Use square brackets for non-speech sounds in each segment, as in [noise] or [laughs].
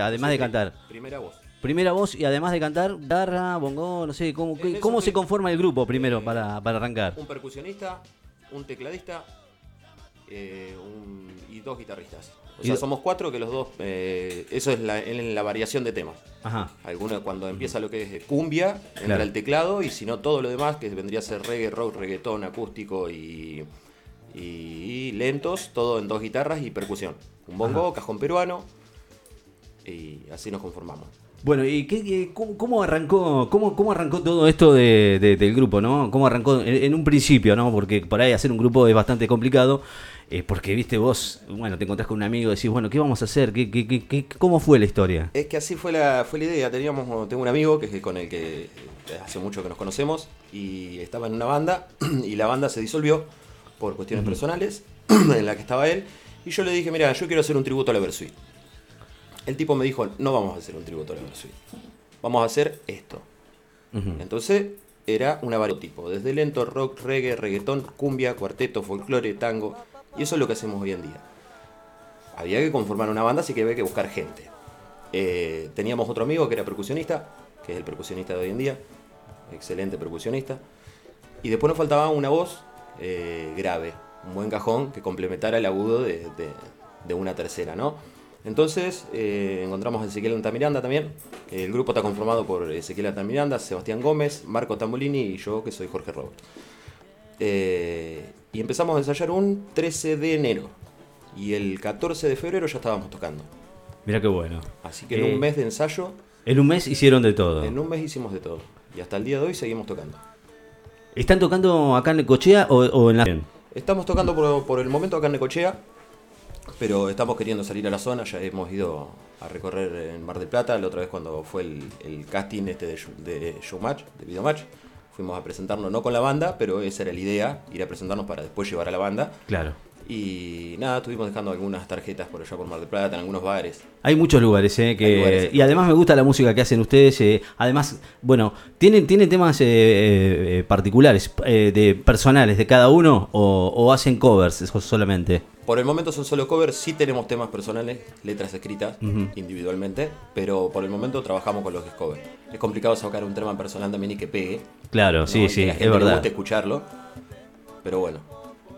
además Sí, de cantar? Primera voz. Primera voz y además de cantar, guitarra, bongo, no sé, ¿cómo, qué- cómo se conforma el grupo primero Eh, para, para arrancar? Un percusionista, un tecladista eh, un- y dos guitarristas. O sea, somos cuatro que los dos. eh, eso es la, en la variación de temas. Ajá. Alguno cuando empieza lo que es cumbia, entra Claro. el teclado y si no todo lo demás, que vendría a ser reggae, rock, reggaetón, acústico y, y lentos, todo en dos guitarras y percusión. Un bongo, cajón peruano y así nos conformamos. Bueno, ¿y qué, qué- cómo, cómo arrancó cómo, cómo arrancó todo esto de- de- del grupo, no? ¿Cómo arrancó en, en un principio, no? Porque por ahí hacer un grupo es bastante complicado, eh, porque, viste, vos, bueno, te encontrás con un amigo y decís, bueno, ¿qué vamos a hacer? ¿Qué, ¿Cómo fue la historia? Es que así fue la, fue la idea. Teníamos, tengo un amigo que es con el que hace mucho que nos conocemos y estaba en una banda [clears throat] y la banda se disolvió por cuestiones personales [clears throat] en la que estaba él. Y yo le dije, mira, yo quiero hacer un tributo a la Versuit. El tipo me dijo, no vamos a hacer un tributo a la Versuit. Vamos a hacer esto. Entonces era una tipo, desde lento, rock, reggae, reggaetón, cumbia, cuarteto, folclore, tango. Y eso es lo que hacemos hoy en día. Había que conformar una banda, así que había que buscar gente. Eh, teníamos otro amigo que era percusionista, que es el percusionista de hoy en día, excelente percusionista. Y después nos faltaba una voz eh, grave, un buen cajón que complementara el agudo de, de- de una tercera, ¿no? Entonces eh, encontramos a Ezequiel Altamiranda también. El grupo está conformado por Ezequiel Altamiranda, Sebastián Gómez, Marco Tambolini y yo, que soy Jorge Robert. Eh, y empezamos a ensayar un 13 de enero. Y el 14 de febrero ya estábamos tocando. Mira qué bueno. Así que en Eh, un mes de ensayo, En un mes hicieron de todo. en un mes hicimos de todo. Y hasta el día de hoy seguimos tocando. ¿Están tocando acá en Cochea o, o en la... Estamos tocando por, por el momento acá en Necochea, pero estamos queriendo salir a la zona. Ya hemos ido a recorrer en Mar del Plata, la otra vez cuando fue el, el casting este de, show- de Showmatch, de Videomatch. Fuimos a presentarnos no con la banda, pero esa era la idea, ir a presentarnos para después llevar a la banda. Claro. Y nada, estuvimos dejando algunas tarjetas por allá por Mar del Plata, en algunos bares. Hay muchos lugares, ¿eh? Que, lugares, y además me gusta la música que hacen ustedes. eh, además, bueno, ¿tienen, tienen temas eh, eh, eh, particulares, eh, de personales de cada uno o, o hacen covers solamente? Por el momento son solo covers, sí tenemos temas personales, letras escritas individualmente, pero por el momento trabajamos con los que es cover. Es complicado sacar un tema personal también y que pegue. Claro, ¿no? sí, Y sí, que la es gente le verdad. guste escucharlo. Pero bueno,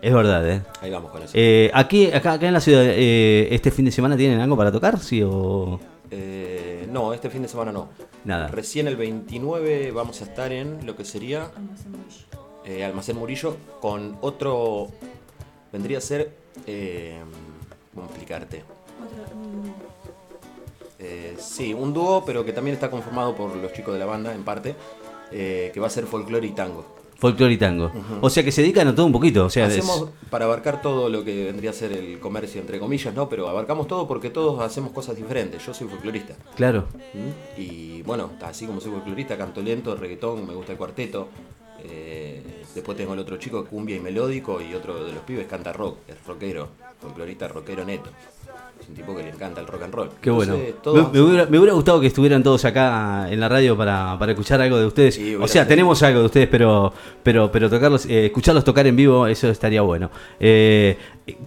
Es verdad, ¿eh? ahí vamos con eso. Eh, aquí, acá, acá en la ciudad, eh, ¿este fin de semana tienen algo para tocar? Sí, o. Eh, no, este fin de semana no. Nada. Recién el 29 vamos a estar en lo que sería eh, Almacén Murillo con otro. Vendría a ser. Eh, ¿Cómo explicarte? Eh, sí, un dúo, pero que también está conformado por los chicos de la banda, en parte, eh, que va a ser folclore y tango. Folclore y tango. O sea que se dedican a todo un poquito. O sea, es- Hacemos para abarcar todo lo que vendría a ser el comercio, entre comillas, ¿no? Pero abarcamos todo porque todos hacemos cosas diferentes. Yo soy folclorista. Claro. ¿Mm? Y bueno, así como soy folclorista, canto lento, reggaetón, me gusta el cuarteto. Eh, después tengo el otro chico, cumbia y melódico, y otro de los pibes canta rock, es rockero, folclorista rockero neto. Es un tipo que le encanta el rock and roll. Qué bueno. Entonces, Me, todos me hubiera, me hubiera gustado que estuvieran todos acá en la radio para, para escuchar algo de ustedes. Sí, o sea, sido. tenemos algo de ustedes, pero pero pero tocarlos, eh, escucharlos tocar en vivo, eso estaría bueno. Eh,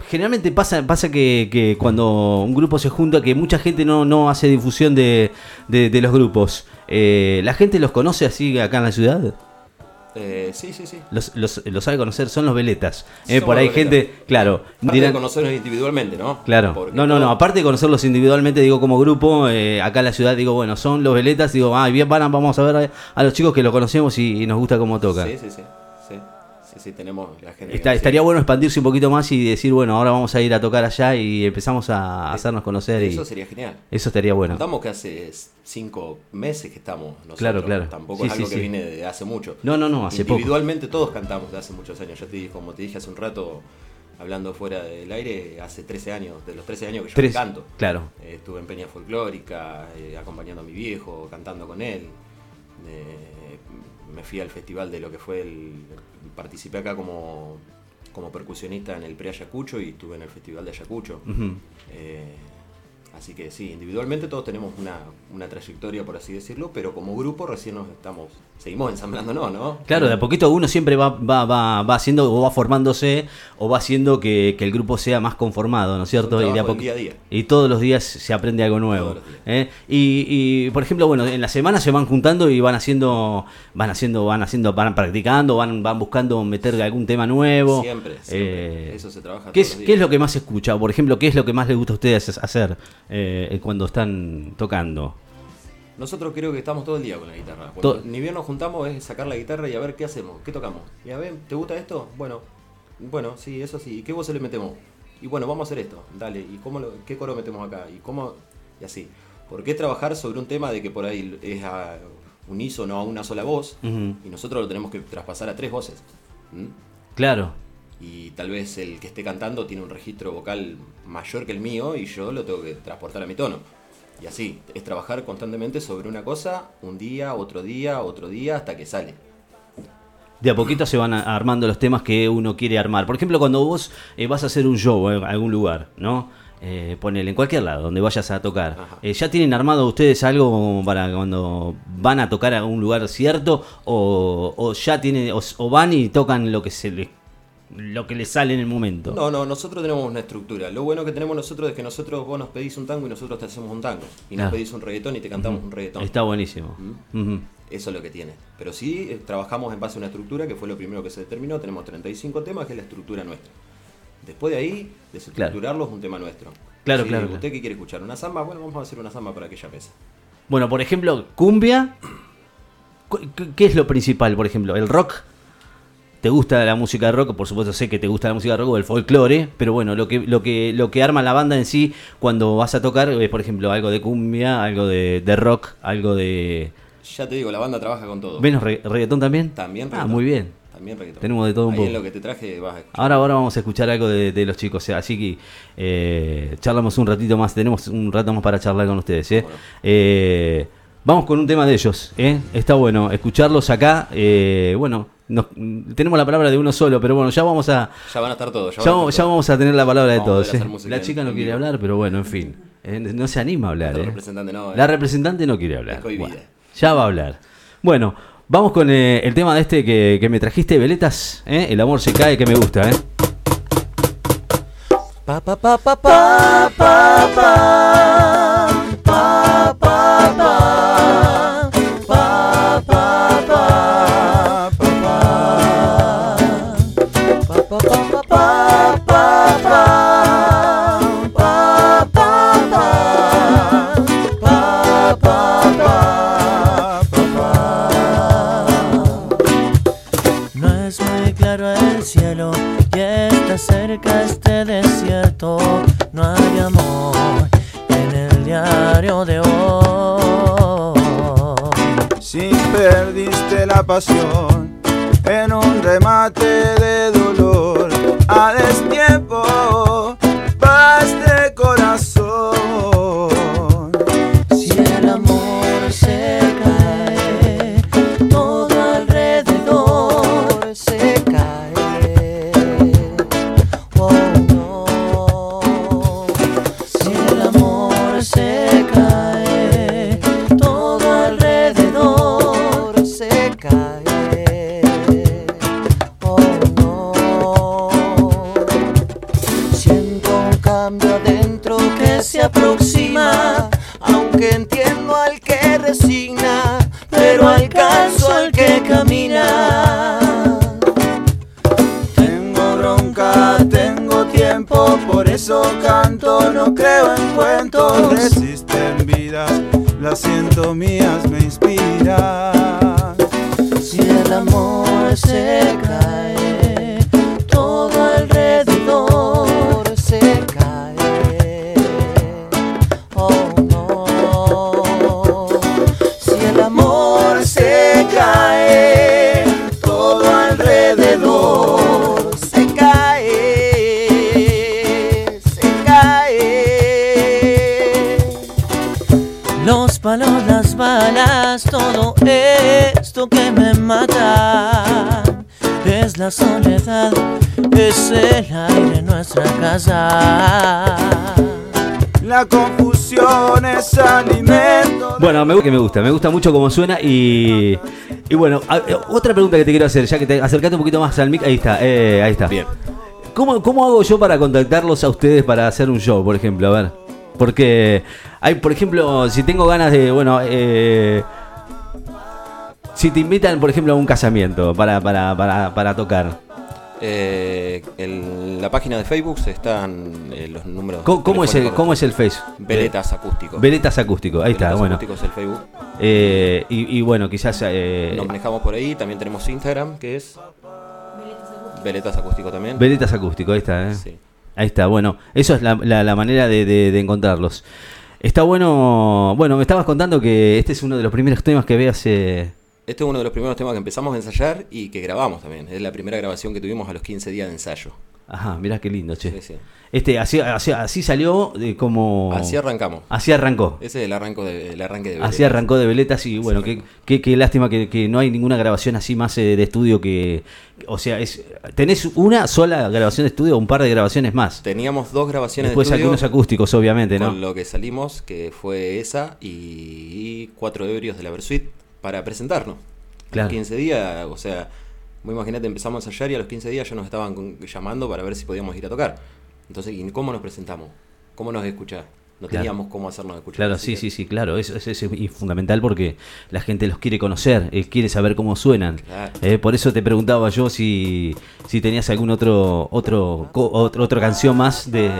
generalmente pasa pasa que, que cuando un grupo se junta, que mucha gente no, no hace difusión de, de- de los grupos. Eh, ¿La gente los conoce así acá en la ciudad? Eh, sí, sí, sí. Los, los, los sabe conocer, son los veletas. Eh, por ahí los veletas. gente, claro, Aparte dirán- de conocernos individualmente, ¿no? Claro. Porque No, no, no. Aparte de conocerlos individualmente, digo como grupo, eh, acá en la ciudad, digo, bueno, son los veletas, digo, ah, bien, van, vamos a ver a, a los chicos que lo conocemos y, y nos gusta cómo tocan. Sí, sí, sí. Tenemos la gente. Está- estaría bueno expandirse un poquito más y decir, bueno, ahora vamos a ir a tocar allá y empezamos a hacernos conocer. Y Eso sería genial. eso estaría bueno. Contamos que hace cinco meses que estamos nosotros. Claro, claro. Tampoco Sí, es algo sí, que viene de hace mucho. No, no, no, hace poco. Individualmente todos cantamos de hace muchos años. Yo te dije, como te dije hace un rato, hablando fuera del aire, hace 13 años, de los 13 años que yo Tres- canto. Claro. Eh, estuve en Peña Folclórica, eh, acompañando a mi viejo, cantando con él. Eh, me fui al festival de lo que fue el. Participé acá como, como percusionista en el Pre-Ayacucho y estuve en el festival de Ayacucho. Eh, Así que sí, individualmente todos tenemos una, una trayectoria, por así decirlo, pero como grupo recién nos estamos, seguimos ensamblándonos, ¿no? Claro, de a poquito uno siempre va, va, va, va haciendo o va formándose o va haciendo que, que el grupo sea más conformado, ¿no es cierto? Y, de a día a día. y todos los días se aprende algo nuevo. ¿eh? Y, y, por ejemplo, bueno, en la semana se van juntando y van haciendo, van haciendo, van haciendo, van practicando, van, van buscando meter algún tema nuevo. Siempre, siempre. Eh, Eso se trabaja ¿Qué todos es, los ¿Qué es lo que más se escucha? Por ejemplo, ¿qué es lo que más les gusta a ustedes hacer eh, cuando están tocando? Nosotros creo que estamos todo el día con la guitarra. Cuando ni bien nos juntamos es sacar la guitarra y a ver qué hacemos, qué tocamos. Y a ver, ¿te gusta esto? Bueno, bueno, sí, eso sí. ¿Y qué voz le metemos? Y bueno, vamos a hacer esto. Dale, ¿y cómo lo- qué coro metemos acá? Y cómo y así. Porque es trabajar sobre un tema de que por ahí es a unísono a una sola voz y nosotros lo tenemos que traspasar a tres voces. ¿Mm? Claro. Y tal vez el que esté cantando tiene un registro vocal mayor que el mío y yo lo tengo que transportar a mi tono. Y así, es trabajar constantemente sobre una cosa, un día, otro día, otro día, hasta que sale. De a poquito se van a- armando los temas que uno quiere armar. Por ejemplo, cuando vos eh, vas a hacer un show en algún lugar, ¿no? Eh, ponele, en cualquier lado, donde vayas a tocar. Eh, ¿Ya tienen armado ustedes algo para cuando van a tocar a un lugar cierto? ¿O, o ya tienen, o, o van y tocan lo que se les, lo que les sale en el momento? No, no, nosotros tenemos una estructura. Lo bueno que tenemos nosotros es que nosotros vos nos pedís un tango y nosotros te hacemos un tango. Y nos Ah. pedís un reggaetón y te cantamos un reggaetón. Está buenísimo. Eso es lo que tiene. Pero sí, eh, trabajamos en base a una estructura que fue lo primero que se determinó. Tenemos 35 temas, que es la estructura nuestra. Después de ahí, desestructurarlo es un tema nuestro. Claro, Sí, claro, ¿Usted claro. qué quiere escuchar? ¿Una samba? Bueno, vamos a hacer una samba para aquella mesa. Bueno, por ejemplo, cumbia. cu- ¿Qué qué es lo principal, por ejemplo? ¿El rock? ¿Te gusta la música de rock? Por supuesto sé que te gusta la música de rock o el folclore, pero bueno, lo que, lo que, lo que arma la banda en sí cuando vas a tocar es, por ejemplo, algo de cumbia, algo de, de rock, algo de... Ya te digo, la banda trabaja con todo. ¿Menos re- reggaetón también? También Ah, reggaetón. muy bien. También reggaetón. Tenemos de todo un Ahí poco. en lo que te traje vas a. Ahora, ahora vamos a escuchar algo de, de los chicos, así que eh, charlamos un ratito más, tenemos un rato más para charlar con ustedes. ¿eh? Bueno. Eh, vamos con un tema de ellos, ¿eh? está bueno escucharlos acá. eh, bueno, nos- tenemos la palabra de uno solo, pero bueno, ya vamos a, Ya van a estar todos. ya, van a vamos, estar ya vamos a tener la palabra de Vamos todos. ¿eh? La chica no quiere hablar, pero bueno, en fin, eh, no se anima a hablar. La ¿eh? representante no, La eh. representante no quiere hablar. Bueno, ya va a hablar. Bueno, vamos con eh, el tema de este que, que me trajiste, Veletas. ¿eh? El amor se cae, que me gusta. ¿eh? Pa pa pa pa pa pa pa desierto. No hay amor en el diario de hoy. Si perdiste la pasión en un remate de dolor, a destiempo, entiendo al que resigna, pero alcanzo al que camina. Tengo bronca, tengo tiempo, por eso canto, no creo en cuentos. Resisten vidas, las siento mías, me inspiran. Si el amor se cae, es la soledad, es el aire en nuestra casa. La confusión es alimento. Bueno, me, que me gusta, me gusta mucho cómo suena y, y bueno, a- eh, otra pregunta que te quiero hacer, ya que te acercate un poquito más al mic, ahí está, eh, ahí está. Bien. ¿Cómo, ¿Cómo hago yo para contactarlos a ustedes para hacer un show, por ejemplo? A ver. Porque hay, por ejemplo, si tengo ganas de, bueno, eh, si te invitan, por ejemplo, a un casamiento para, para, para, para tocar, Eh, en la página de Facebook están eh, los números. ¿cómo, cómo es, el. ¿cómo es el Face? Veletas acústicos. Veletas acústico, ahí está, Veletas bueno. acústicos es el Facebook. Eh, y, y bueno, quizás... eh, Nos manejamos por ahí. También tenemos Instagram, que es. Veletas acústico también. Veletas acústico, ahí está, ¿eh? Sí. Ahí está, bueno, eso es la, la- la manera de, de- de encontrarlos. Está bueno, bueno, me estabas contando que este es uno de los primeros temas que veas. Eh, Este es uno de los primeros temas que empezamos a ensayar y que grabamos también. Es la primera grabación que tuvimos a los 15 días de ensayo. ajá, mirá qué lindo, che. Sí, sí. Este, así, así, así salió de como... Así arrancamos. Así arrancó. Ese es el, arranco de, el arranque de Así Veletas. arrancó de Veletas y bueno, qué, qué, qué lástima que, que no hay ninguna grabación así más eh, de estudio que... O sea, es tenés una sola grabación de estudio o un par de grabaciones más. Teníamos dos grabaciones Después de estudio. algunos acústicos, obviamente, ¿no? Con lo que salimos, que fue esa y cuatro ebrios de la Versuit para presentarnos. Claro. A los 15 días, o sea, muy imagínate, empezamos a ensayar y a los 15 días ya nos estaban con- llamando para ver si podíamos ir a tocar. Entonces, ¿y cómo nos presentamos? ¿Cómo nos escuchás? No Claro. teníamos cómo hacernos escuchar. Claro, sí, que- sí, sí, claro. Eso, eso es y fundamental porque la gente los quiere conocer, eh, quiere saber cómo suenan. Claro. Eh, por eso te preguntaba yo si, si tenías algún otro, otro, co- otro, otra canción más de...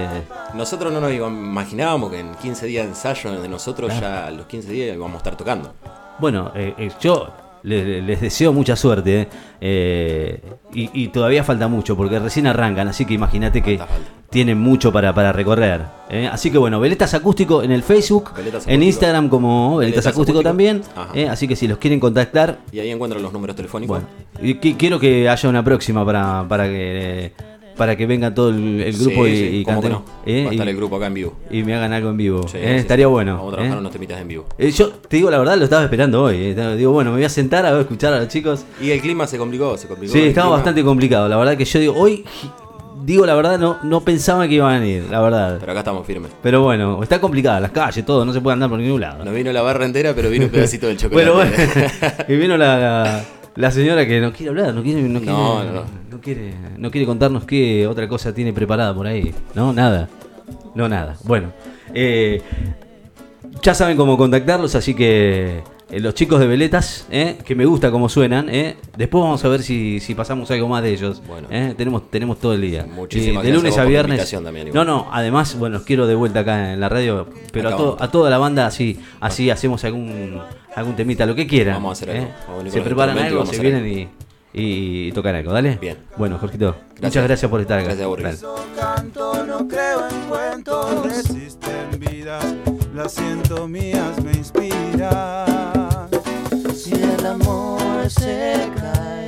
Nosotros no nos imaginábamos que en 15 días de ensayo de nosotros ya a los 15 días íbamos a estar tocando. Bueno, eh, eh, yo le- le- les deseo mucha suerte eh, eh, y, y todavía falta mucho porque recién arrancan, así que imagínate que Falta, falta. tienen mucho para, para recorrer. eh. Así que bueno, Veletas Acústico en el Facebook, Veletas en. Instagram como Veletas, Veletas Acústico, Acústico. también, eh, así que si los quieren contactar, Y ahí encuentran los números telefónicos. Bueno, y qui- quiero que haya una próxima para, para que para que venga todo el, el grupo Sí, y, sí, y cantemos, no. ¿eh? Va a estar el grupo acá en vivo. y me hagan algo en vivo. Sí, ¿eh? Estaría bueno. Vamos a trabajar ¿eh? unos temitas en vivo. Eh, yo te digo la verdad, lo estaba esperando hoy. Digo, bueno, me voy a sentar a ver, escuchar a los chicos. Y el clima se complicó, se complicó. Sí, estaba clima, bastante complicado. La verdad que yo digo, hoy, digo la verdad, no, no pensaba que iban a venir, la verdad. Pero acá estamos firmes. Pero bueno, está complicada, las calles, todo, no se puede andar por ningún lado. No vino la barra entera, pero vino un pedacito del [laughs] chocolate. Bueno, bueno. [laughs] y vino la, la, la señora que no quiere hablar, no quiere, no quiere, No, no, no. no quiere, no quiere contarnos qué otra cosa tiene preparada por ahí. No, nada. No, nada. Bueno, eh, ya saben cómo contactarlos, así que eh, los chicos de Veletas, eh, que me gusta cómo suenan, eh, después vamos a ver si, si pasamos algo más de ellos. Bueno. eh, tenemos, tenemos todo el día. Muchísimas de gracias lunes a viernes. también, no, no, además, bueno, los quiero de vuelta acá en la radio, pero a, to- toda la banda así, así hacemos algún algún temita, lo que quieran. Vamos a hacer ¿eh? algo. Vamos a venir Se preparan y algo, se vienen y, y, tocan algo, ¿dale? Bien. Bueno, Jorgito, muchas Gracias. por estar acá. Gracias a no creo en cuentos. Resisten vidas, las siento mías, me inspiran el amor se cae.